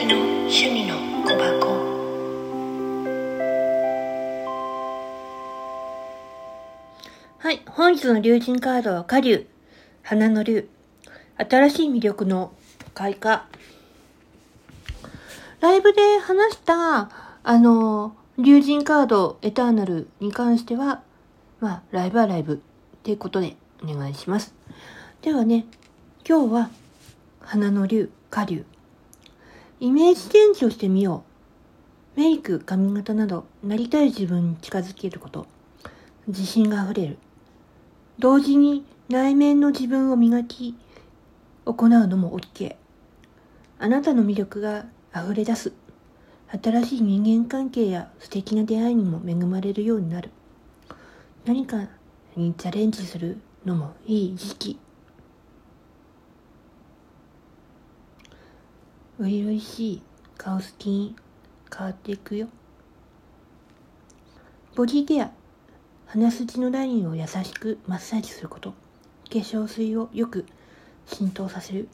趣味の小箱。はい本日の竜神カードは花竜花の竜新しい魅力の開花。ライブで話したあの竜神カードエターナルに関してはまあライブはライブっていうことでお願いします。ではね今日は花の竜花竜イメージチェンジをしてみよう。メイク、髪型など、なりたい自分に近づけること。自信が溢れる。同時に内面の自分を磨き、行うのも OK。あなたの魅力が溢れ出す。新しい人間関係や素敵な出会いにも恵まれるようになる。何かにチャレンジするのもいい時期。初々しい顔つきに変わっていくよ。ボディケア鼻筋のラインを優しくマッサージすること。化粧水をよく浸透させる。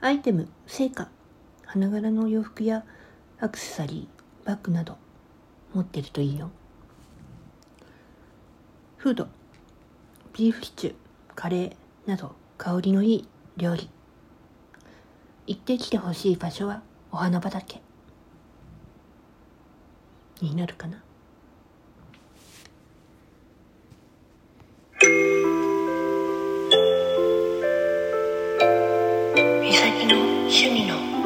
アイテム成果花柄の洋服やアクセサリーバッグなど持ってるといいよ。フードビーフシチューカレーなど香りのいい料理。行ってきてほしい場所はお花畑。になるかな？美咲の趣味の